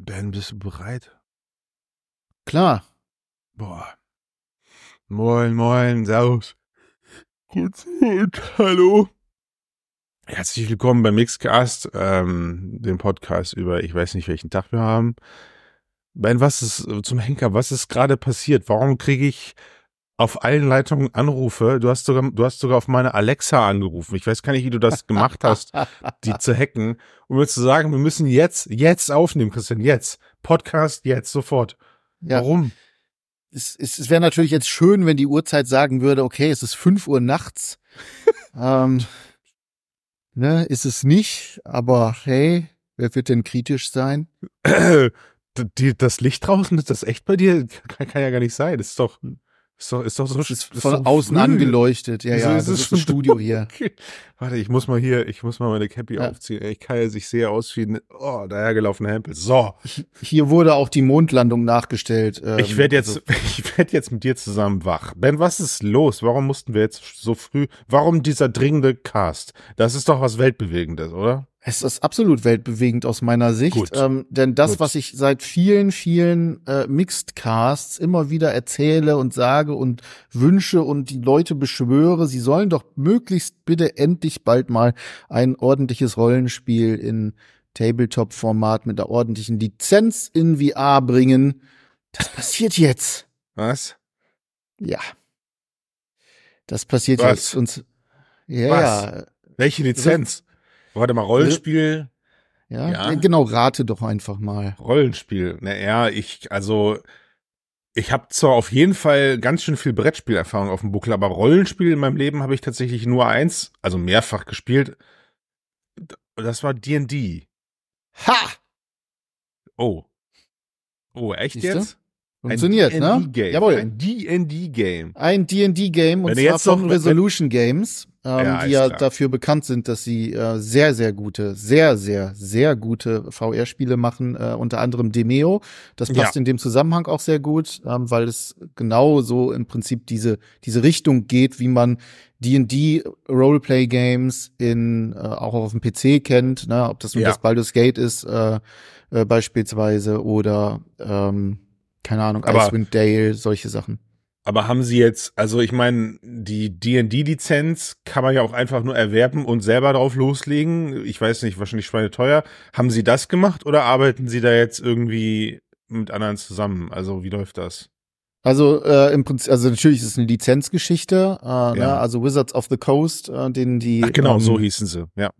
Ben, bist du bereit? Klar. Boah. Moin, moin, servus. Gut, und hallo. Herzlich willkommen beim Mixcast, ähm, dem Podcast über, ich weiß nicht, welchen Tag wir haben. Ben, was ist zum Henker, was ist gerade passiert? Warum kriege ich auf allen Leitungen Anrufe? Du hast sogar, du hast sogar auf meine Alexa angerufen. Ich weiß gar nicht, wie du das gemacht hast, die zu hacken, um mir zu sagen, wir müssen jetzt, jetzt aufnehmen, Christian, jetzt. Podcast jetzt, sofort. Ja. Warum? Es, es, es wäre natürlich jetzt schön, wenn die Uhrzeit sagen würde, okay, es ist fünf Uhr nachts. ähm, ne, ist es nicht, aber hey, wer wird denn kritisch sein? Die, das Licht draußen, ist das echt bei dir? Kann, kann ja gar nicht sein. Das ist doch, ist doch, ist doch so. Ist ist von doch außen früh. angeleuchtet. Ja, ja, ist das es ist das schon Studio hier. Okay. Warte, ich muss mal hier, ich muss mal meine Cappy Ja. aufziehen. Ich kann ja sich sehr aus wie ein, oh, dahergelaufener Hempel. So. Hier wurde auch die Mondlandung nachgestellt. Ähm, Ich werde jetzt, also, ich werde jetzt mit dir zusammen wach. Ben, was ist los? Warum mussten wir jetzt so früh? Warum dieser dringende Cast? Das ist doch was Weltbewegendes, oder? Es ist absolut weltbewegend aus meiner Sicht. Ähm, denn das, Gut. was ich seit vielen, vielen äh, Mixed Casts immer wieder erzähle und sage und wünsche und die Leute beschwöre, sie sollen doch möglichst bitte endlich bald mal ein ordentliches Rollenspiel in Tabletop-Format mit einer ordentlichen Lizenz in VR bringen. Das passiert jetzt. Was? Ja. Das passiert Was? jetzt. Und ja, Was? ja. Welche Lizenz? Warte mal, Rollenspiel, Ja, Ja. genau, rate doch einfach mal. Rollenspiel. Naja, ich, also, ich habe zwar auf jeden Fall ganz schön viel Brettspielerfahrung auf dem Buckel, aber Rollenspiel in meinem Leben habe ich tatsächlich nur eins, also mehrfach gespielt. Das war D&D. Ha! Oh. Oh, echt Siehste? jetzt? Funktioniert, ein ne? D&D-Game. Jawohl. Ein D&D-Game. Ein D&D-Game und zwar jetzt noch- von Resolution Games, ähm, Ja, die ja klar. dafür bekannt sind, dass sie äh, sehr, sehr gute, sehr, sehr, sehr gute VR-Spiele machen, äh, unter anderem Demeo. Das passt Ja. in dem Zusammenhang auch sehr gut, ähm, weil es genau so im Prinzip diese, diese Richtung geht, wie man D&D Roleplay Games in äh, auch auf dem PC kennt, ne? ob das nun Ja. das Baldur's Gate ist äh, äh, beispielsweise oder ähm, keine Ahnung, Aber- Icewind Dale, solche Sachen. Aber haben sie jetzt, also ich meine, die D&D-Lizenz kann man ja auch einfach nur erwerben und selber drauf loslegen. Ich weiß nicht, wahrscheinlich schweineteuer. Haben sie das gemacht oder arbeiten sie da jetzt irgendwie mit anderen zusammen? Also wie läuft das? Also äh, im Prinzip, also natürlich ist es eine Lizenzgeschichte, äh, ne? Ja. also Wizards of the Coast, äh, denen die Ach genau, ähm, so hießen sie, ja.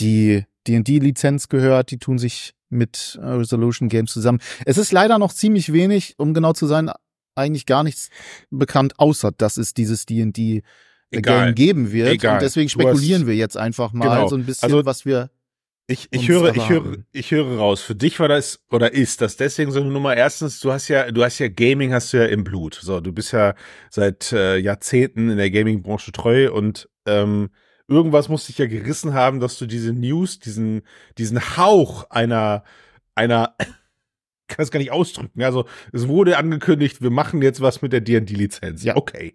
die D&D-Lizenz gehört, die tun sich mit äh, Resolution Games zusammen. Es ist leider noch ziemlich wenig, um genau zu sein, eigentlich gar nichts bekannt, außer dass es dieses D&D Egal. Game geben wird. Egal. Und deswegen spekulieren hast- wir jetzt einfach mal Genau. so ein bisschen, Also- was wir Ich, ich höre, ich höre, ich höre raus. Für dich war das oder ist das deswegen so eine Nummer. Erstens, du hast ja, du hast ja Gaming, hast du ja im Blut. So, du bist ja seit äh, Jahrzehnten in der Gaming-Branche treu und ähm, irgendwas muss dich ja gerissen haben, dass du diese News, diesen, diesen Hauch einer, einer, kann es gar nicht ausdrücken. Also es wurde angekündigt, wir machen jetzt was mit der D&D-Lizenz. Ja. Okay.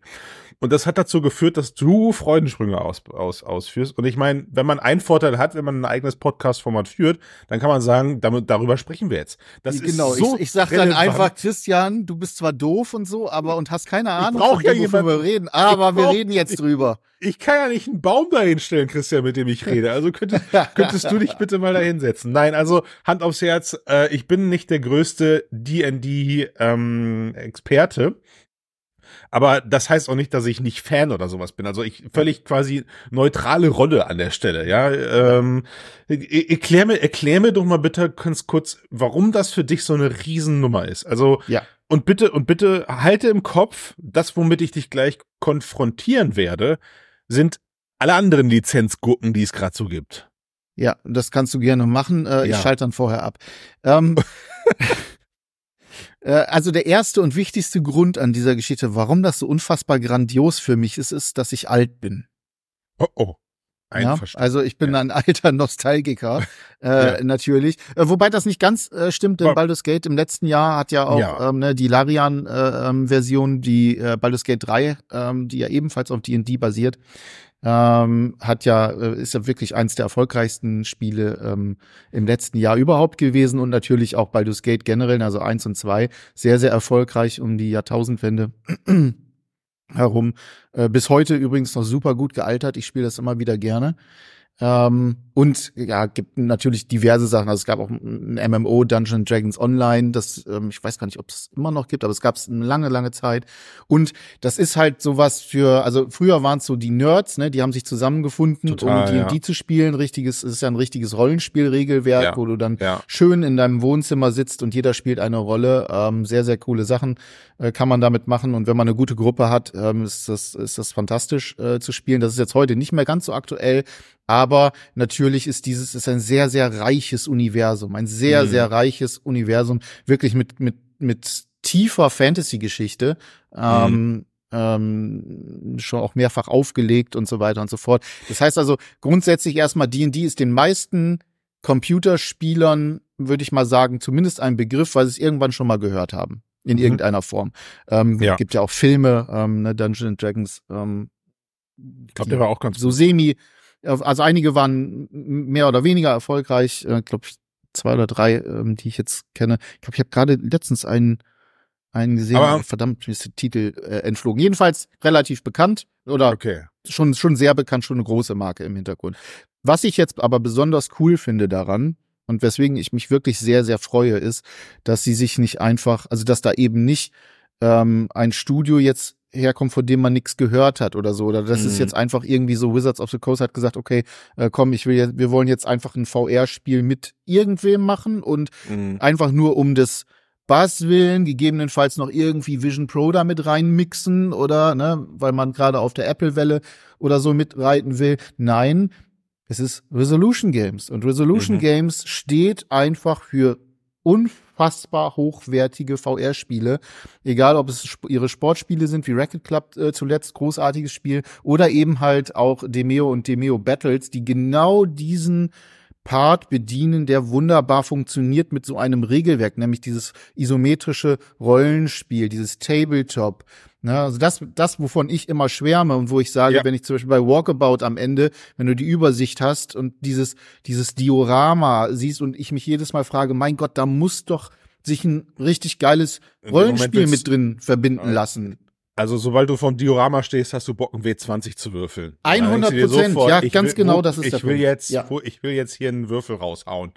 Und das hat dazu geführt, dass du Freudensprünge aus, aus, ausführst. Und ich meine, wenn man einen Vorteil hat, wenn man ein eigenes Podcast-Format führt, dann kann man sagen, damit, darüber sprechen wir jetzt. Das genau, ist so ich, ich sag dann einfach, Christian, du bist zwar doof und so, aber und hast keine Ahnung, brauch von ja dem, jemanden- wir reden, aber ich wir brauch- reden jetzt drüber. Ich kann ja nicht einen Baum dahinstellen, Christian, mit dem ich rede. Also könntest, könntest du dich bitte mal da hinsetzen. Nein, also Hand aufs Herz, äh, ich bin nicht der größte D&D-Experte. Aber das heißt auch nicht, dass ich nicht Fan oder sowas bin. Also ich völlig quasi neutrale Rolle an der Stelle, ja. Ähm, er- erklär, mir, erklär mir doch mal bitte ganz kurz, warum das für dich so eine Riesennummer ist. Also Ja. und bitte, und bitte halte im Kopf, das, womit ich dich gleich konfrontieren werde, sind alle anderen Lizenzgurken, die es gerade so gibt. Ja, das kannst du gerne machen. Äh, Ich Ja. schalte dann vorher ab. Ähm, äh, also der erste und wichtigste Grund an dieser Geschichte, warum das so unfassbar grandios für mich ist, ist, dass ich alt bin. Oh oh. Ja, also ich bin ja. ein alter Nostalgiker, äh, ja. natürlich. Äh, wobei das nicht ganz äh, stimmt, denn Baldur's Gate im letzten Jahr hat ja auch. Ähm, ne, die Larian-Version, äh, ähm, die äh, Baldur's Gate 3, ähm, die ja ebenfalls auf D&D basiert, ähm, hat ja, äh, ist ja wirklich eins der erfolgreichsten Spiele ähm, im letzten Jahr überhaupt gewesen und natürlich auch Baldur's Gate generell, also eins und zwei, sehr, sehr erfolgreich um die Jahrtausendwende herum. Äh, bis heute übrigens noch super gut gealtert. Ich spiele das immer wieder gerne. Ähm, und ja, gibt natürlich diverse Sachen. Also es gab auch ein MMO, Dungeon Dragons Online, das, ähm, ich weiß gar nicht, ob es immer noch gibt, aber es gab es eine lange, lange Zeit. Und das ist halt sowas für, also früher waren es so die Nerds, ne, die haben sich zusammengefunden, Total, um die, ja. zu spielen. Richtiges, es ist ja ein richtiges Rollenspielregelwerk, ja. wo du dann ja. schön in deinem Wohnzimmer sitzt und jeder spielt eine Rolle. Ähm, sehr, sehr coole Sachen äh, kann man damit machen. Und wenn man eine gute Gruppe hat, ähm, ist das, ist das fantastisch äh, zu spielen. Das ist jetzt heute nicht mehr ganz so aktuell, aber natürlich ist dieses ist ein sehr sehr reiches Universum, ein sehr mhm. sehr reiches Universum, wirklich mit mit mit tiefer Fantasy-Geschichte. Ähm, mhm. Ähm, schon auch mehrfach aufgelegt und so weiter und so fort. Das heißt also grundsätzlich erstmal D&D ist den meisten Computerspielern, würde ich mal sagen, zumindest ein Begriff, weil sie es irgendwann schon mal gehört haben in mhm. irgendeiner Form. Ähm, ja. Gibt ja auch Filme, ähm, ne, Dungeons Dragons. Ähm, ich glaube, der war auch ganz so semi also einige waren mehr oder weniger erfolgreich, äh, glaube ich zwei oder drei, ähm, die ich jetzt kenne. Ich glaube, ich habe gerade letztens einen einen gesehen, Aber, verdammt, mir ist der Titel äh, entflogen. Jedenfalls relativ bekannt oder okay. schon schon sehr bekannt, schon eine große Marke im Hintergrund. Was ich jetzt aber besonders cool finde daran und weswegen ich mich wirklich sehr sehr freue, ist, dass sie sich nicht einfach, also dass da eben nicht ähm, ein Studio jetzt herkommt, von dem man nichts gehört hat oder so. Oder das mhm. ist jetzt einfach irgendwie so, Wizards of the Coast hat gesagt, okay, äh, komm, ich will jetzt, wir wollen jetzt einfach ein VR-Spiel mit irgendwem machen und mhm. einfach nur um das Bass willen, gegebenenfalls noch irgendwie Vision Pro da mit reinmixen oder, ne, weil man gerade auf der Apple-Welle oder so mitreiten will. Nein, es ist Resolution Games. Und Resolution mhm. Games steht einfach für unfassbar hochwertige VR-Spiele. Egal, ob es ihre Sportspiele sind, wie Racket Club äh, zuletzt, großartiges Spiel, oder eben halt auch Demeo und Demeo Battles, die genau diesen Part bedienen, der wunderbar funktioniert mit so einem Regelwerk, nämlich dieses isometrische Rollenspiel, dieses Tabletop. Ne, also das, das, wovon ich immer schwärme und wo ich sage, ja. wenn ich zum Beispiel bei Walkabout am Ende, wenn du die Übersicht hast und dieses, dieses Diorama siehst und ich mich jedes Mal frage, mein Gott, da muss doch sich ein richtig geiles Rollenspiel mit drin verbinden lassen. Also sobald du vom Diorama stehst, hast du Bock, ein W20 zu würfeln. 100 Prozent, ja, ganz will, genau, das ist ich der will Punkt. Jetzt, ja. Ich will jetzt hier einen Würfel raushauen.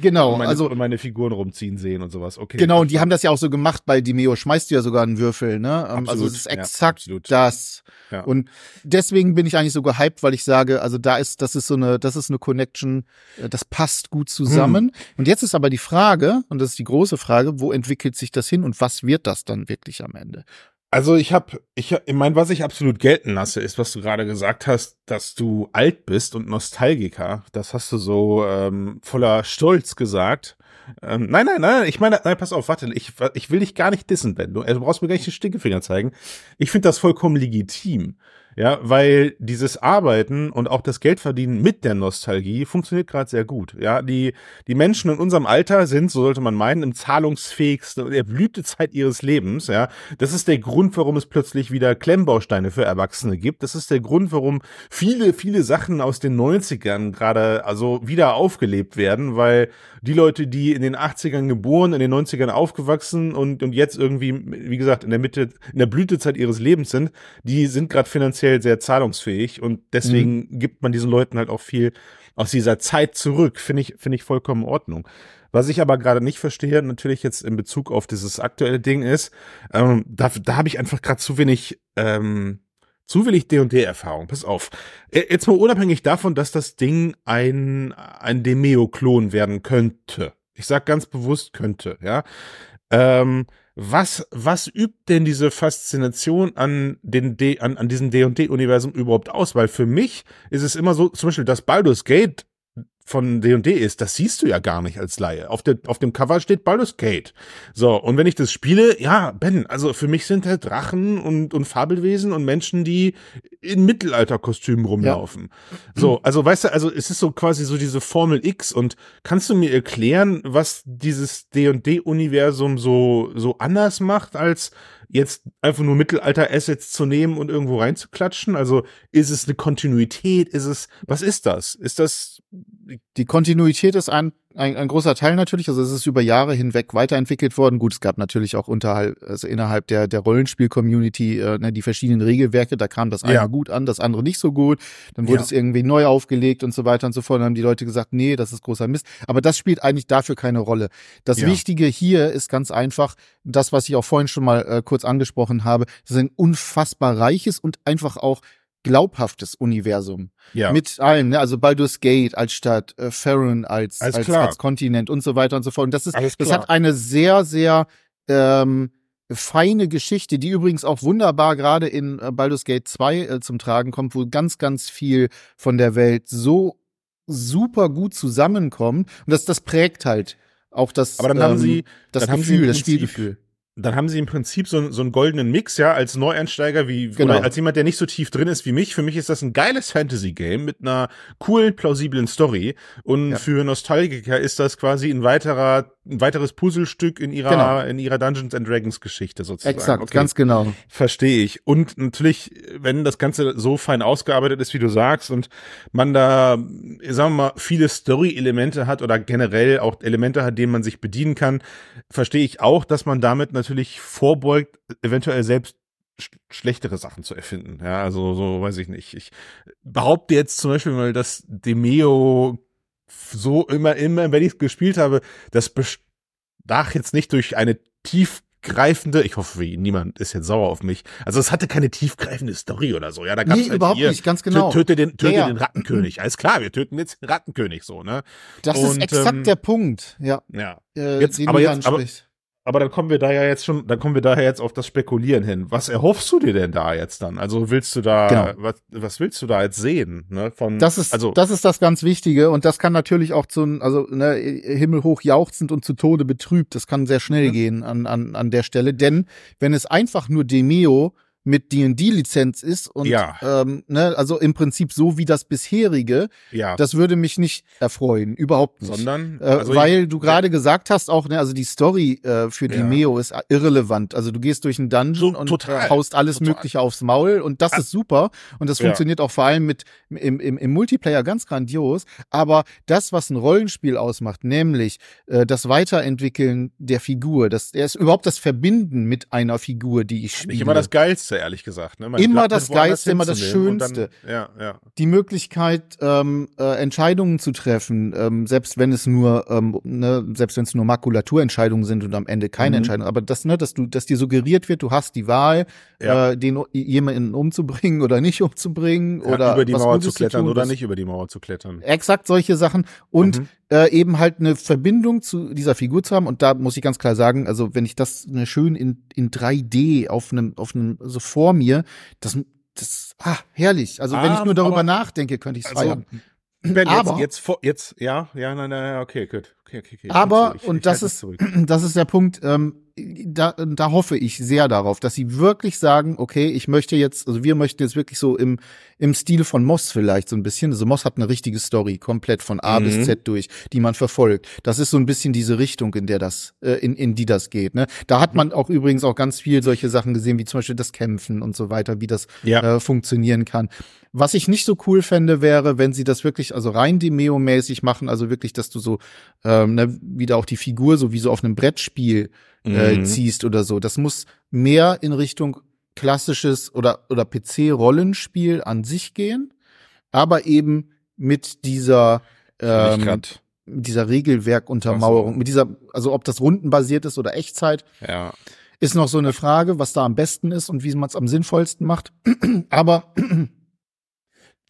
Genau, und meine, also und meine Figuren rumziehen sehen und sowas. Okay. Genau, und die haben das ja auch so gemacht bei Dimeo. Schmeißt du ja sogar einen Würfel, ne? Ähm, also absolut, also es ist exakt ja, das. Ja. Und deswegen bin ich eigentlich so gehypt, weil ich sage, also da ist, das ist so eine, das ist eine Connection, äh, das passt gut zusammen. Hm. Und jetzt ist aber die Frage, und das ist die große Frage, wo entwickelt sich das hin und was wird das dann wirklich am Ende? Also ich habe, ich, ich meine, was ich absolut gelten lasse, ist, was du gerade gesagt hast, dass du alt bist und Nostalgiker. Das hast du so ähm, voller Stolz gesagt. Ähm, nein, nein, nein, ich meine, nein, pass auf, warte, ich, ich will dich gar nicht dissen, Ben. Du, du brauchst mir gar nicht den Stinkefinger zeigen. Ich finde das vollkommen legitim. Ja, weil dieses Arbeiten und auch das Geldverdienen mit der Nostalgie funktioniert gerade sehr gut. Ja, die, die Menschen in unserem Alter sind, so sollte man meinen, im zahlungsfähigsten, der Blütezeit ihres Lebens. Ja, das ist der Grund, warum es plötzlich wieder Klemmbausteine für Erwachsene gibt. Das ist der Grund, warum viele, viele Sachen aus den 90ern gerade, also wieder aufgelebt werden, weil die Leute, die in den 80ern geboren, in den 90ern aufgewachsen und, und jetzt irgendwie, wie gesagt, in der Mitte, in der Blütezeit ihres Lebens sind, die sind gerade finanziell sehr zahlungsfähig und deswegen mhm. gibt man diesen Leuten halt auch viel aus dieser Zeit zurück. Finde ich, finde ich vollkommen in Ordnung. Was ich aber gerade nicht verstehe, natürlich jetzt in Bezug auf dieses aktuelle Ding ist, ähm, da, da habe ich einfach gerade zu wenig ähm, zu wenig D&D-Erfahrung. Pass auf. Jetzt mal unabhängig davon, dass das Ding ein, ein Demeo-Klon werden könnte. Ich sag ganz bewusst könnte, ja. Ähm, was, was übt denn diese Faszination an den D, an, an diesem D&D-Universum überhaupt aus? Weil für mich ist es immer so, zum Beispiel das Baldur's Gate von D&D ist, das siehst du ja gar nicht als Laie. Auf, der, auf dem Cover steht Baldur's Gate. So, und wenn ich das spiele, ja, Ben, also für mich sind halt Drachen und, und Fabelwesen und Menschen, die in Mittelalterkostümen rumlaufen. Ja. So, also weißt du, also es ist so quasi so diese Formel X und kannst du mir erklären, was dieses D&D-Universum so, so anders macht als jetzt einfach nur Mittelalter-Assets zu nehmen und irgendwo reinzuklatschen? Also ist es eine Kontinuität? Ist es, was ist das? Ist das? Die Kontinuität ist ein ein, ein großer Teil natürlich. Also es ist über Jahre hinweg weiterentwickelt worden. Gut, es gab natürlich auch unterhalb, also innerhalb der, der Rollenspiel-Community äh, ne, die verschiedenen Regelwerke. Da kam das eine ja. gut an, das andere nicht so gut. Dann wurde ja. es irgendwie neu aufgelegt und so weiter und so fort. Dann haben die Leute gesagt, nee, das ist großer Mist. Aber das spielt eigentlich dafür keine Rolle. Das ja. Wichtige hier ist ganz einfach, das, was ich auch vorhin schon mal äh, kurz angesprochen habe, das ist ein unfassbar reiches und einfach auch glaubhaftes Universum. Ja. Mit allem, ne? also Baldur's Gate als Stadt, äh, Farron als, als, als, Kontinent und so weiter und so fort. Und das ist, das hat eine sehr, sehr ähm, feine Geschichte, die übrigens auch wunderbar gerade in äh, Baldur's Gate 2 äh, zum Tragen kommt, wo ganz, ganz viel von der Welt so super gut zusammenkommt. Und das, das prägt halt auch das, Aber dann ähm, haben sie, das dann Gefühl, haben sie das Spielgefühl dann haben sie im Prinzip so, so einen goldenen Mix, ja, als Neueinsteiger, wie genau. als jemand, der nicht so tief drin ist wie mich. Für mich ist das ein geiles Fantasy-Game mit einer coolen, plausiblen Story. Und ja. für Nostalgiker ist das quasi ein weiterer ein weiteres Puzzlestück in ihrer genau. in ihrer Dungeons and Dragons Geschichte sozusagen. Exakt, okay. ganz genau. Verstehe ich. Und natürlich, wenn das Ganze so fein ausgearbeitet ist, wie du sagst, und man da, sagen wir mal, viele Story-Elemente hat oder generell auch Elemente hat, denen man sich bedienen kann, verstehe ich auch, dass man damit natürlich vorbeugt, eventuell selbst schlechtere Sachen zu erfinden. Ja, also so weiß ich nicht. Ich behaupte jetzt zum Beispiel mal, dass Demeo so immer, immer, wenn ich es gespielt habe, das bestach jetzt nicht durch eine tiefgreifende, ich hoffe, niemand ist jetzt sauer auf mich. Also es hatte keine tiefgreifende Story oder so. Ja, da gab's nee, halt überhaupt hier, nicht, ganz genau. Töte den, töte ja, den Rattenkönig. Alles klar, wir töten jetzt den Rattenkönig so, ne? Das Und, ist exakt ähm, der Punkt, ja. Ja. Äh, jetzt, aber jetzt, aber, aber dann kommen wir da ja jetzt schon, dann kommen wir daher jetzt auf das Spekulieren hin. Was erhoffst du dir denn da jetzt dann? Also willst du da, genau. was, was willst du da jetzt sehen? Ne? Von, das ist, also, das ist das ganz Wichtige und das kann natürlich auch zu, also ne, himmelhoch jauchzend und zu Tode betrübt. Das kann sehr schnell mhm. gehen an, an, an der Stelle, denn wenn es einfach nur Demeo mit D&D-Lizenz ist und ja. ähm, ne, also im Prinzip so wie das bisherige, ja. das würde mich nicht erfreuen, überhaupt nicht. Sondern, äh, also weil ich, du gerade ja. gesagt hast auch, ne, also die Story äh, für die Meo ist irrelevant. Also du gehst durch einen Dungeon so, und total, äh, haust alles total. Mögliche aufs Maul und das ist super und das funktioniert auch vor allem mit im, im, im Multiplayer ganz grandios. Aber das, was ein Rollenspiel ausmacht, nämlich äh, das Weiterentwickeln der Figur, das ist überhaupt das Verbinden mit einer Figur, die ich spiele. Nicht immer das Geilste, ehrlich gesagt. Ne? immer das Geilste, immer das Schönste. Dann, ja, ja. Die Möglichkeit, ähm, äh, Entscheidungen zu treffen, ähm, selbst wenn es nur, ähm, ne, selbst wenn es nur Makulaturentscheidungen sind und am Ende keine mhm. Entscheidung, aber das, ne, dass du, dass dir suggeriert wird, du hast die Wahl, ja. äh, den jemanden umzubringen oder nicht umzubringen ja, oder über die Mauer zu klettern tun, oder nicht über die Mauer zu klettern. Exakt solche Sachen und mhm. äh, eben halt eine Verbindung zu dieser Figur zu haben und da muss ich ganz klar sagen, also wenn ich das ne, schön in in 3D auf einem auf einem so vor mir. Das, das, ah, herrlich. Also wenn ich nur darüber aber, nachdenke, könnte ich es also, feiern. Ben, aber jetzt, jetzt, jetzt, ja, ja, nein, nein, okay, gut. Okay, okay, okay. Aber, ich, und ich das ist, das ist der Punkt, ähm, da, da hoffe ich sehr darauf, dass sie wirklich sagen, okay, ich möchte jetzt, also wir möchten jetzt wirklich so im, im Stil von Moss vielleicht so ein bisschen. Also Moss hat eine richtige Story, komplett von A mhm. bis Z durch, die man verfolgt. Das ist so ein bisschen diese Richtung, in der das, äh, in, in die das geht. Ne? Da hat man auch übrigens auch ganz viel solche Sachen gesehen, wie zum Beispiel das Kämpfen und so weiter, wie das ja. äh, funktionieren kann. Was ich nicht so cool fände, wäre, wenn sie das wirklich, also rein Demeo-mäßig machen, also wirklich, dass du so ähm, ne, wieder auch die Figur so wie so auf einem Brettspiel äh, mhm. ziehst oder so. Das muss mehr in Richtung klassisches oder, oder PC-Rollenspiel an sich gehen, aber eben mit dieser, ähm, dieser Regelwerkuntermauerung, so. mit dieser, also ob das rundenbasiert ist oder Echtzeit, ja. ist noch so eine Frage, was da am besten ist und wie man es am sinnvollsten macht. aber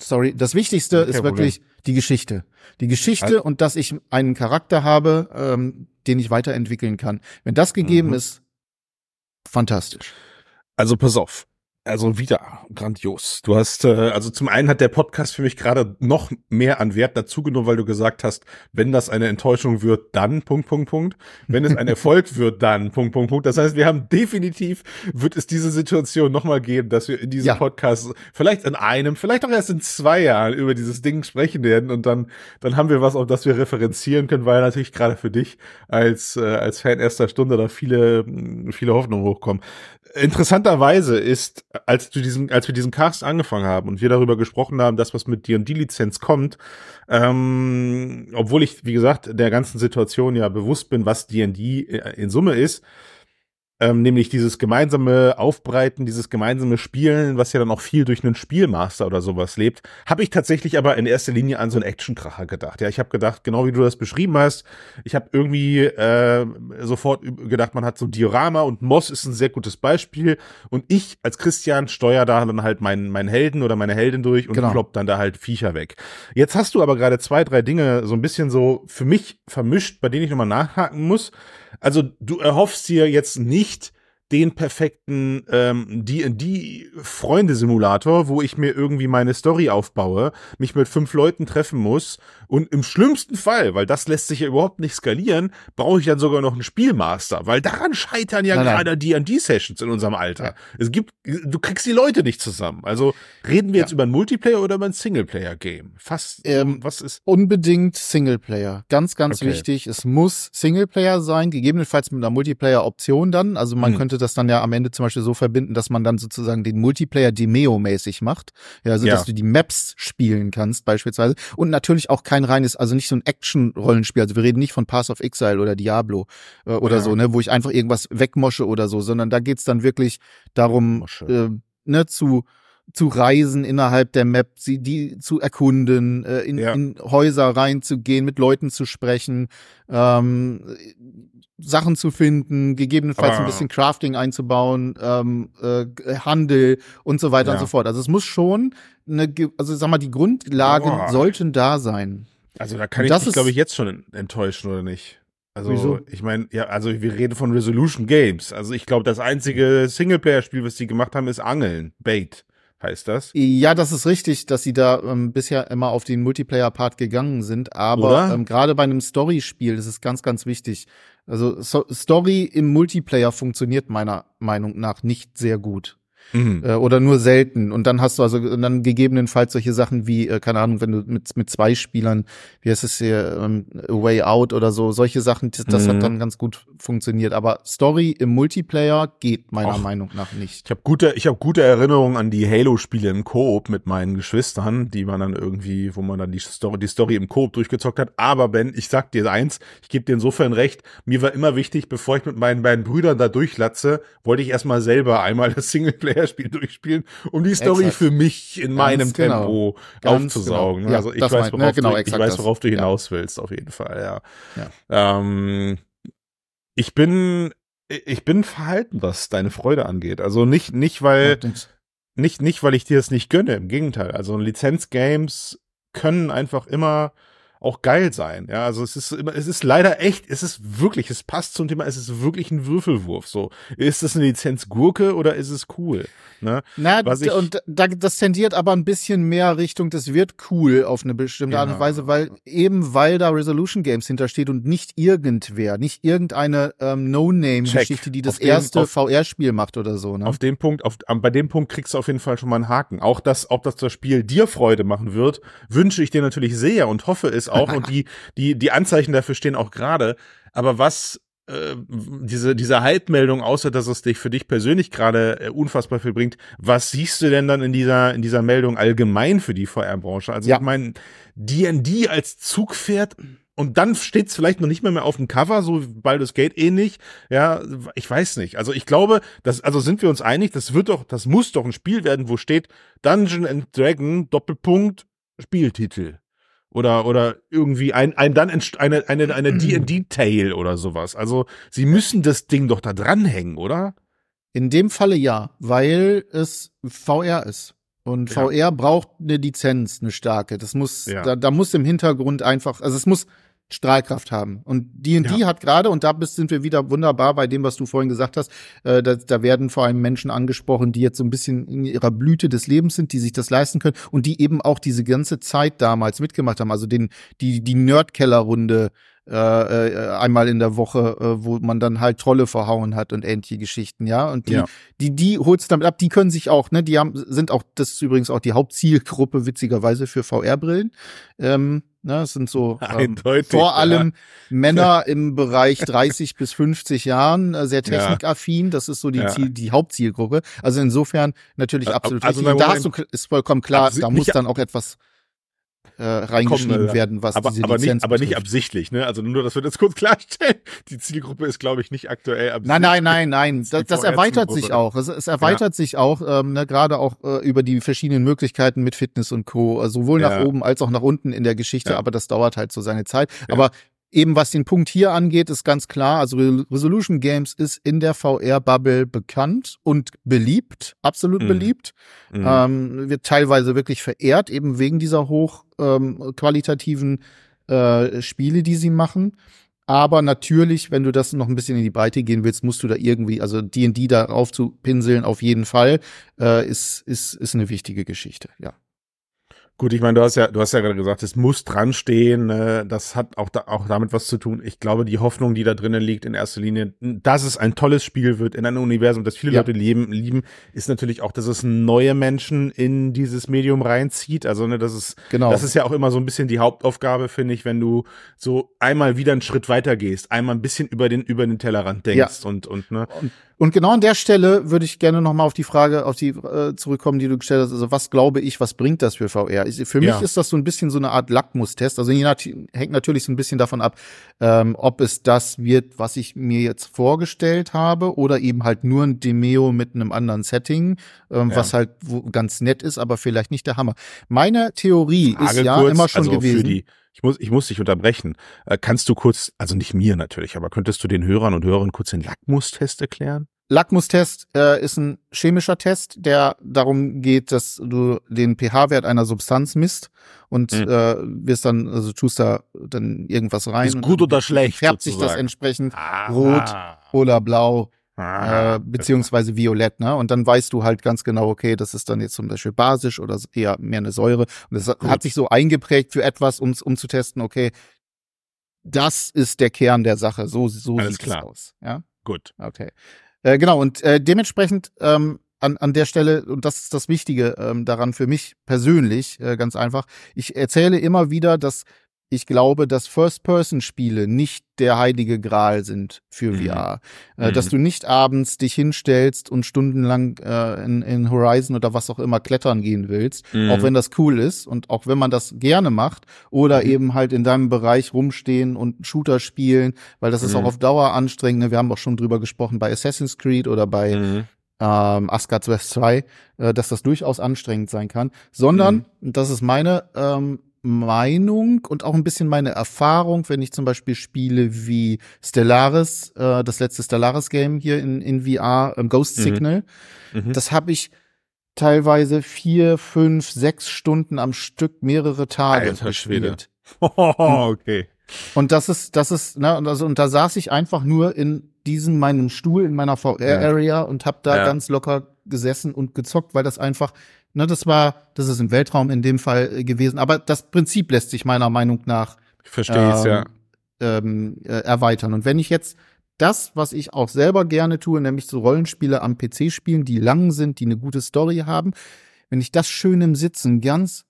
sorry, das Wichtigste Kein ist wirklich Problem. die Geschichte. Die Geschichte also, und dass ich einen Charakter habe, ähm, den ich weiterentwickeln kann. Wenn das gegeben mhm. ist, fantastisch. Also pass auf. Also wieder grandios. Du hast, äh, also zum einen hat der Podcast für mich gerade noch mehr an Wert dazugenommen, weil du gesagt hast, wenn das eine Enttäuschung wird, dann Punkt, Punkt, Punkt. Wenn es ein Erfolg wird, dann Punkt, Punkt, Punkt. Das heißt, wir haben definitiv, wird es diese Situation nochmal geben, dass wir in diesem ja. Podcast vielleicht in einem, vielleicht auch erst in zwei Jahren über dieses Ding sprechen werden und dann, dann haben wir was, auf das wir referenzieren können, weil natürlich gerade für dich als, äh, als Fan erster Stunde da viele, viele Hoffnungen hochkommen. Interessanterweise ist, als du diesen, als wir diesen Cast angefangen haben und wir darüber gesprochen haben, dass was mit D&D-Lizenz kommt, ähm, obwohl ich, wie gesagt, der ganzen Situation ja bewusst bin, was D&D in Summe ist, ähm, nämlich dieses gemeinsame Aufbreiten, dieses gemeinsame Spielen, was ja dann auch viel durch einen Spielmaster oder sowas lebt, habe ich tatsächlich aber in erster Linie an so einen Actionkracher gedacht. Ja, ich habe gedacht, genau wie du das beschrieben hast, ich habe irgendwie äh, sofort gedacht, man hat so Diorama und Moss ist ein sehr gutes Beispiel und ich als Christian steuere da dann halt meinen meinen Helden oder meine Heldin durch und genau. klopp dann da halt Viecher weg. Jetzt hast du aber gerade zwei, drei Dinge so ein bisschen so für mich vermischt, bei denen ich nochmal nachhaken muss. Also du erhoffst dir jetzt nicht den perfekten ähm, D&D-Freunde-Simulator, wo ich mir irgendwie meine Story aufbaue, mich mit fünf Leuten treffen muss und im schlimmsten Fall, weil das lässt sich ja überhaupt nicht skalieren, brauche ich dann sogar noch einen Spielmaster, weil daran scheitern ja gerade D&D-Sessions in unserem Alter. Ja. Es gibt, du kriegst die Leute nicht zusammen. Also reden wir ja. jetzt über ein Multiplayer oder über ein Singleplayer-Game? Fast, ähm, was ist? Unbedingt Singleplayer. Ganz, ganz okay. wichtig. Es muss Singleplayer sein, gegebenenfalls mit einer Multiplayer-Option dann. Also man hm. könnte das dann ja am Ende zum Beispiel so verbinden, dass man dann sozusagen den Multiplayer Demeo-mäßig macht. Ja, also ja. dass du die Maps spielen kannst beispielsweise. Und natürlich auch kein reines, also nicht so ein Action-Rollenspiel. Also wir reden nicht von Pass of Exile oder Diablo äh, oder ja. so, ne, wo ich einfach irgendwas wegmosche oder so, sondern da geht's dann wirklich darum, äh, ne, zu zu reisen innerhalb der Map, sie die zu erkunden, äh, in, ja. in Häuser reinzugehen, mit Leuten zu sprechen, ähm, Sachen zu finden, gegebenenfalls ah. ein bisschen Crafting einzubauen, ähm, äh, Handel und so weiter ja. und so fort. Also es muss schon eine, also sag mal, die Grundlagen oh. sollten da sein. Also da kann ich dich, glaube ich, jetzt schon enttäuschen, oder nicht? Also, Wieso? ich meine, ja, also wir reden von Resolution Games. Also ich glaube, das einzige Singleplayer-Spiel, was die gemacht haben, ist Angeln. Bait heißt das. Ja, das ist richtig, dass sie da ähm, bisher immer auf den Multiplayer-Part gegangen sind. Aber ähm, gerade bei einem Story-Spiel ist es ganz, ganz wichtig, also so Story im Multiplayer funktioniert meiner Meinung nach nicht sehr gut. Mhm. Äh, oder nur selten. Und dann hast du also dann gegebenenfalls solche Sachen wie, äh, keine Ahnung, wenn du mit, mit zwei Spielern, wie heißt es hier, ähm, Way Out oder so, solche Sachen, das, das mhm. hat dann ganz gut funktioniert. Aber Story im Multiplayer geht meiner Och, Meinung nach nicht. Ich habe gute, ich habe gute Erinnerungen an die Halo-Spiele im Koop mit meinen Geschwistern, die man dann irgendwie, wo man dann die Story, die Story im Koop durchgezockt hat. Aber Ben, ich sag dir eins, ich gebe dir insofern recht, mir war immer wichtig, bevor ich mit meinen beiden Brüdern da durchlatze, wollte ich erstmal selber einmal das Singleplayer Multiplayer-Spiel durchspiel, um die Story exakt. für mich in meinem genau. Tempo Ganz aufzusaugen. Genau. also ich weiß, worauf, mein, genau, du, ich weiß, worauf du hinaus ja. willst, auf jeden Fall, ja. ja. Ähm, ich bin, ich bin verhalten, was deine Freude angeht. Also nicht, nicht, weil, nicht, nicht, weil ich dir das nicht gönne, im Gegenteil. Also Lizenzgames können einfach immer auch geil sein. Ja, also es ist immer, es ist leider echt, es ist wirklich, es passt zum Thema, es ist wirklich ein Würfelwurf. So, ist das eine Lizenz Gurke oder ist es cool? Ne? Na, Was ich, und da, das tendiert aber ein bisschen mehr Richtung, das wird cool auf eine bestimmte ja. Art und Weise, weil eben weil da Resolution Games hintersteht und nicht irgendwer, nicht irgendeine ähm, No-Name-Geschichte, die das auf erste VR-Spiel macht oder so. Ne? Auf dem Punkt, auf, bei dem Punkt kriegst du auf jeden Fall schon mal einen Haken. Auch dass, ob das das Spiel dir Freude machen wird, wünsche ich dir natürlich sehr und hoffe es auch und die, die, die Anzeichen dafür stehen auch gerade. Aber was äh, diese, diese Halbmeldung, außer dass es dich für dich persönlich gerade äh, unfassbar viel bringt, was siehst du denn dann in dieser, in dieser Meldung allgemein für die VR-Branche? Also ja. ich meine, D&D als Zugpferd und dann steht's vielleicht noch nicht mehr, mehr auf dem Cover, so Baldur's Gate ähnlich. Ja, ich weiß nicht. Also ich glaube, das, also sind wir uns einig, das wird doch, das muss doch ein Spiel werden, wo steht Dungeon and Dragon Doppelpunkt Spieltitel oder oder irgendwie ein ein dann eine eine eine D&D Tale oder sowas. Also sie müssen das Ding doch da dranhängen, oder? In dem Falle ja, weil es VR ist. Und VR braucht eine Lizenz, eine starke. Das muss, ja. da, da muss im Hintergrund einfach, also es muss Strahlkraft haben. Und D&D ja. hat gerade, und da sind wir wieder wunderbar bei dem, was du vorhin gesagt hast, äh, da, da werden vor allem Menschen angesprochen, die jetzt so ein bisschen in ihrer Blüte des Lebens sind, die sich das leisten können und die eben auch diese ganze Zeit damals mitgemacht haben. Also den, die, die Nerdkellerrunde äh, äh, einmal in der Woche, äh, wo man dann halt Trolle verhauen hat und ähnliche Geschichten, ja. Und die, ja. die, die holst damit ab, die können sich auch, ne, die haben, sind auch, das ist übrigens auch die Hauptzielgruppe, witzigerweise, für VR-Brillen. Ähm, ne, das sind so ähm, vor allem ja. Männer im Bereich 30 bis 50 Jahren, äh, sehr technikaffin. Das ist so die, Ziel, die Hauptzielgruppe. Also insofern natürlich absolut also, richtig. Da hast du, ist vollkommen klar, da muss dann auch etwas äh, reingeschrieben Komm, werden, was aber, diese aber Lizenz nicht, Aber nicht absichtlich, ne? Also nur, dass wir das kurz klarstellen. Die Zielgruppe ist, glaube ich, nicht aktuell absichtlich. Nein, nein, nein, nein. Das, das erweitert sich auch. Es, es erweitert ja. sich auch, ähm, ne, gerade auch äh, über die verschiedenen Möglichkeiten mit Fitness und Co. Also sowohl ja. nach oben als auch nach unten in der Geschichte, ja. aber das dauert halt so seine Zeit. Aber Eben was den Punkt hier angeht, ist ganz klar, also Resolution Games ist in der VR-Bubble bekannt und beliebt, absolut mhm. beliebt. Mhm. Ähm, wird teilweise wirklich verehrt, eben wegen dieser hochqualitativen ähm, äh, Spiele, die sie machen. Aber natürlich, wenn du das noch ein bisschen in die Breite gehen willst, musst du da irgendwie, also D&D darauf zu pinseln, auf jeden Fall, äh, ist, ist, ist eine wichtige Geschichte, ja. Gut, ich meine, du hast ja, du hast ja gerade gesagt, es muss dran stehen. Ne? Das hat auch, da, auch damit was zu tun. Ich glaube, die Hoffnung, die da drinnen liegt, in erster Linie, dass es ein tolles Spiel wird in einem Universum, das viele ja. Leute lieben, lieben, ist natürlich auch, dass es neue Menschen in dieses Medium reinzieht. Also, ne, das ist, genau. das ist ja auch immer so ein bisschen die Hauptaufgabe, finde ich, wenn du so einmal wieder einen Schritt weiter gehst, einmal ein bisschen über den, über den Tellerrand denkst ja. und, und, ne. Und und genau an der Stelle würde ich gerne nochmal auf die Frage, auf die äh, zurückkommen, die du gestellt hast. Also was glaube ich, was bringt das für VR? Ich, für mich ja. ist das so ein bisschen so eine Art Lackmustest. Also hängt natürlich so ein bisschen davon ab, ähm, ob es das wird, was ich mir jetzt vorgestellt habe, oder eben halt nur ein Demeo mit einem anderen Setting, ähm, ja. was halt ganz nett ist, aber vielleicht nicht der Hammer. Meine Theorie Frage ist ja kurz, immer schon also gewesen. Die, ich muss, ich muss dich unterbrechen. Äh, kannst du kurz, also nicht mir natürlich, aber könntest du den Hörern und Hörern kurz den Lackmustest erklären? Lackmustest äh, ist ein chemischer Test, der darum geht, dass du den pH-Wert einer Substanz misst und mhm. äh, wirst dann, also tust da dann irgendwas rein. Ist gut oder schlecht? Färbt sozusagen. sich das entsprechend ah. rot oder blau ah. äh, beziehungsweise violett, ne? Und dann weißt du halt ganz genau, okay, das ist dann jetzt zum Beispiel basisch oder eher mehr eine Säure. Und das gut. hat sich so eingeprägt für etwas, um, um zu testen, okay, das ist der Kern der Sache. So, so Alles sieht es aus. Ja. Gut. Okay. Äh, genau, und äh, dementsprechend ähm, an, an der Stelle, und das ist das Wichtige ähm, daran für mich persönlich, äh, ganz einfach, ich erzähle immer wieder, dass ich glaube, dass First-Person-Spiele nicht der heilige Gral sind für mhm. VR. Äh, mhm. Dass du nicht abends dich hinstellst und stundenlang äh, in, in Horizon oder was auch immer klettern gehen willst, mhm. auch wenn das cool ist und auch wenn man das gerne macht oder mhm. eben halt in deinem Bereich rumstehen und Shooter spielen, weil das ist auch mhm. auf Dauer anstrengend. Ne? Wir haben auch schon drüber gesprochen bei Assassin's Creed oder bei mhm. ähm, Asgard's West 2, äh, dass das durchaus anstrengend sein kann, sondern, das ist meine ähm, Meinung und auch ein bisschen meine Erfahrung, wenn ich zum Beispiel Spiele wie Stellaris, äh, das letzte Stellaris-Game hier in, in VR, ähm, Ghost mhm. Signal, mhm. das habe ich teilweise vier, fünf, sechs Stunden am Stück mehrere Tage Alter gespielt. Oh, okay. Und das ist, das ist, ne, und, also, und da saß ich einfach nur in diesem meinem Stuhl in meiner VR-Area ja. und habe da ja. ganz locker gesessen und gezockt, weil das einfach Ne, das war, das ist im Weltraum in dem Fall äh, gewesen. Aber das Prinzip lässt sich meiner Meinung nach Verstehe ähm, ja. ähm, äh, erweitern. Und wenn ich jetzt das, was ich auch selber gerne tue, nämlich so Rollenspiele am PC spielen, die lang sind, die eine gute Story haben, wenn ich das schön im Sitzen ganz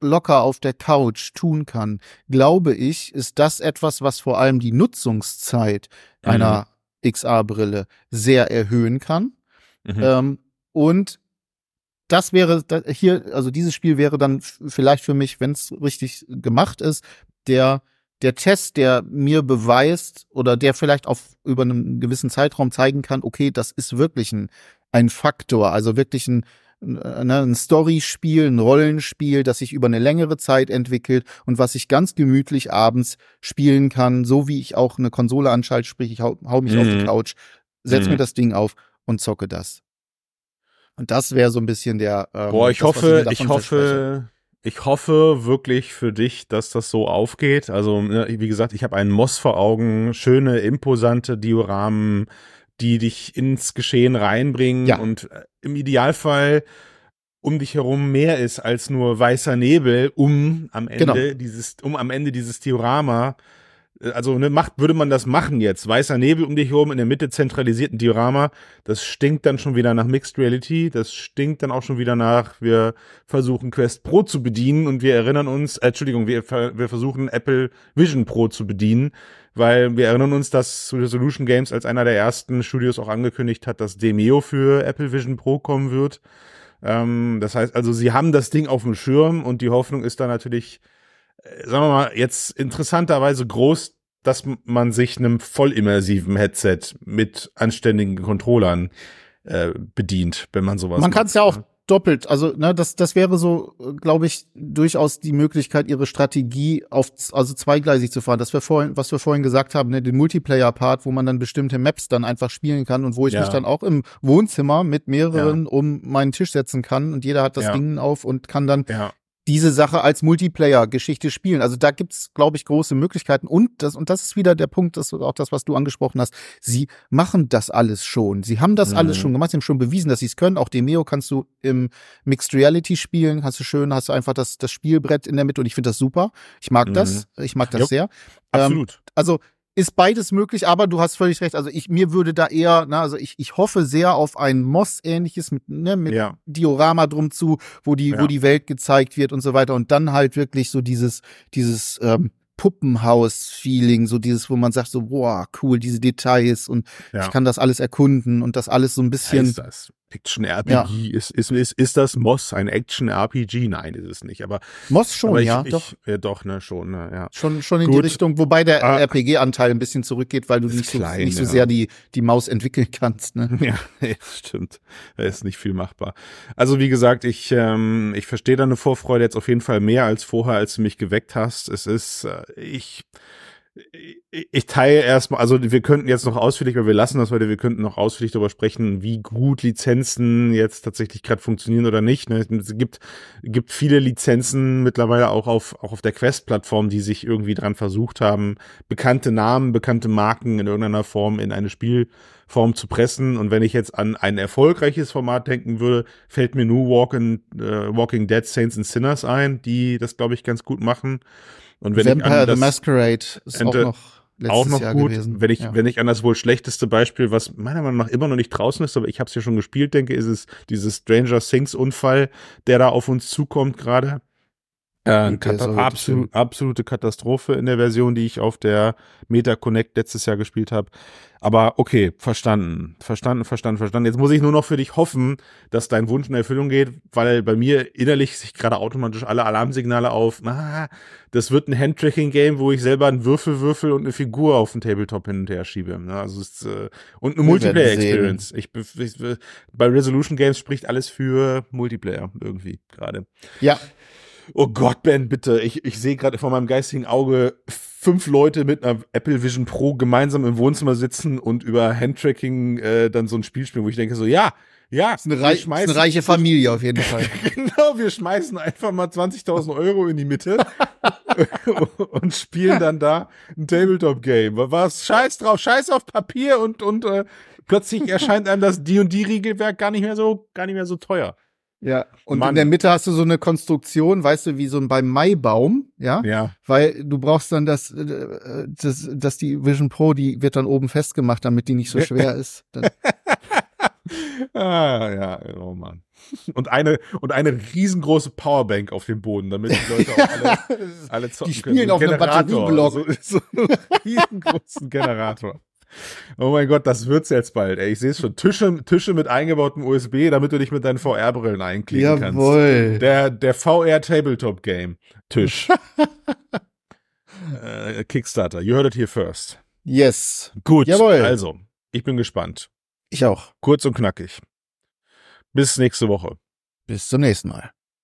locker auf der Couch tun kann, glaube ich, ist das etwas, was vor allem die Nutzungszeit mhm. einer XR-Brille sehr erhöhen kann. Mhm. Ähm, und das wäre hier, also dieses Spiel wäre dann vielleicht für mich, wenn es richtig gemacht ist, der der Test, der mir beweist oder der vielleicht auf über einen gewissen Zeitraum zeigen kann, okay, das ist wirklich ein, ein Faktor, also wirklich ein, äh, ne, ein Storyspiel, ein Rollenspiel, das sich über eine längere Zeit entwickelt und was ich ganz gemütlich abends spielen kann, so wie ich auch eine Konsole anschalte, sprich, ich hau, hau mich mhm. auf die mhm. Couch, setz mhm. mir das Ding auf und zocke das. Und das wäre so ein bisschen der. Ähm, Boah, ich das, hoffe, ich hoffe, Ich hoffe wirklich für dich, dass das so aufgeht. Also, ne, wie gesagt, ich habe einen Moss vor Augen, schöne, imposante Dioramen, die dich ins Geschehen reinbringen Ja. und äh, im Idealfall um dich herum mehr ist als nur weißer Nebel, um am Ende Genau. dieses, um am Ende dieses Diorama, äh, also ne, macht, würde man das machen jetzt, weißer Nebel um dich herum in der Mitte zentralisierten Diorama, das stinkt dann schon wieder nach Mixed Reality, das stinkt dann auch schon wieder nach, wir versuchen Quest Pro zu bedienen und wir erinnern uns, äh, Entschuldigung, wir, wir versuchen Apple Vision Pro zu bedienen, weil wir erinnern uns, dass Resolution Games als einer der ersten Studios auch angekündigt hat, dass Demeo für Apple Vision Pro kommen wird. Ähm, das heißt also, sie haben das Ding auf dem Schirm und die Hoffnung ist da natürlich, äh, sagen wir mal, jetzt interessanterweise groß, dass man sich einem vollimmersiven Headset mit anständigen Controllern äh, bedient, wenn man sowas Man kann es ja auch doppelt. Also, ne, das, das wäre so, glaube ich, durchaus die Möglichkeit, ihre Strategie auf, also zweigleisig zu fahren. Das wir vorhin, was wir vorhin gesagt haben, ne, den Multiplayer-Part, wo man dann bestimmte Maps dann einfach spielen kann und wo ich Ja. mich dann auch im Wohnzimmer mit mehreren um meinen Tisch setzen kann und jeder hat das Ja. Ding auf und kann dann Ja, diese Sache als Multiplayer-Geschichte spielen. Also da gibt's, glaube ich, große Möglichkeiten. Und das, und das ist wieder der Punkt, das ist auch das, was du angesprochen hast. Sie machen das alles schon. Sie haben das Mhm. alles schon gemacht. Sie haben schon bewiesen, dass sie es können. Auch Demeo kannst du im Mixed Reality spielen. Hast du schön, hast du einfach das, das Spielbrett in der Mitte und ich finde das super. Ich mag Mhm. das. Ich mag das Jupp. sehr. Ähm, absolut. also ist beides möglich, aber du hast völlig recht. Also ich mir würde da eher, na, also ich, ich hoffe sehr auf ein Moss-ähnliches mit, ne, mit ja, Diorama drum zu, wo die, Ja. wo die Welt gezeigt wird und so weiter. Und dann halt wirklich so dieses, dieses ähm, Puppenhaus-Feeling, so dieses, wo man sagt so, boah, cool, diese Details und ja. ich kann das alles erkunden und das alles so ein bisschen. heißt das? Action-RPG. Ist, ist, ist, ist das Moss ein Action-RPG? Nein, ist es nicht. Aber, Moss schon, aber ich, ja, ich, doch. Ja, doch, ne, schon, ne, ja. Schon, schon in Gut. die Richtung, wobei der Ah. RPG-Anteil ein bisschen zurückgeht, weil du nicht, so, klein, nicht so ja. sehr die, die Maus entwickeln kannst. Ne? Ja, ja, stimmt. Da ist nicht viel machbar. Also wie gesagt, ich, ähm, ich verstehe deine Vorfreude jetzt auf jeden Fall mehr als vorher, als du mich geweckt hast. Es ist, äh, ich, ich, teile erstmal, also wir könnten jetzt noch ausführlich, weil wir lassen das heute, wir könnten noch ausführlich darüber sprechen, wie gut Lizenzen jetzt tatsächlich gerade funktionieren oder nicht. Ne? Es gibt, gibt viele Lizenzen mittlerweile auch auf, auch auf der Quest-Plattform, die sich irgendwie dran versucht haben, bekannte Namen, bekannte Marken in irgendeiner Form in eine Spielform zu pressen. Und wenn ich jetzt an ein erfolgreiches Format denken würde, fällt mir nur Walking, äh, Walking Dead Saints and Sinners ein, die das, glaube ich, ganz gut machen. Und wenn ich Vampire an the das, Masquerade ist auch noch letztes auch noch Jahr gut, gewesen. wenn ich, ja. wenn ich an das wohl schlechteste Beispiel, was meiner Meinung nach immer noch nicht draußen ist, aber ich habe es ja schon gespielt, denke, ist es dieses Stranger Things Unfall, der da auf uns zukommt gerade. Äh, Kata absolut, absolute Katastrophe in der Version, die ich auf der Meta Connect letztes Jahr gespielt habe. Aber okay, verstanden, verstanden, verstanden, verstanden. Jetzt muss ich nur noch für dich hoffen, dass dein Wunsch in Erfüllung geht, weil bei mir innerlich sich gerade automatisch alle Alarmsignale auf, ah, das wird ein Handtracking-Game, wo ich selber einen Würfel würfel und eine Figur auf den Tabletop hin und her schiebe. Ne? Also ist, äh, und eine Multiplayer-Experience. Ich, ich, bei Resolution Games spricht alles für Multiplayer irgendwie gerade. ja, Oh Gott, Ben, bitte. Ich, ich sehe gerade vor meinem geistigen Auge fünf Leute mit einer Apple Vision Pro gemeinsam im Wohnzimmer sitzen und über Handtracking äh, dann so ein Spiel spielen, wo ich denke so, ja, ja, ist eine, rei ist eine reiche Familie auf jeden Fall. Genau, wir schmeißen einfach mal 20.000 Euro in die Mitte und spielen dann da ein Tabletop-Game. Was? Scheiß drauf, scheiß auf Papier und, und äh, plötzlich erscheint einem das Regelwerk gar nicht mehr so, gar nicht mehr so teuer. Ja, und Mann. in der Mitte hast du so eine Konstruktion, weißt du, wie so ein beim Maibaum, ja? Ja. Weil du brauchst dann das, äh, das, dass die Vision Pro, die wird dann oben festgemacht, damit die nicht so schwer ist. Ah, ja, oh Mann. Und eine, und eine riesengroße Powerbank auf dem Boden, damit die Leute auch alle, alle zocken Die können. spielen So auf einem Batterieblock. So, so einen riesengroßen Generator. Oh mein Gott, das wird's jetzt bald. Ey, ich sehe es schon. Tische, Tische mit eingebautem USB, damit du dich mit deinen VR-Brillen einklicken kannst. Jawohl. Der, der VR Tabletop Game Tisch. äh, Kickstarter. You heard it here first. Yes. Gut. Jawohl. Also, ich bin gespannt. Ich auch. Kurz und knackig. Bis nächste Woche. Bis zum nächsten Mal.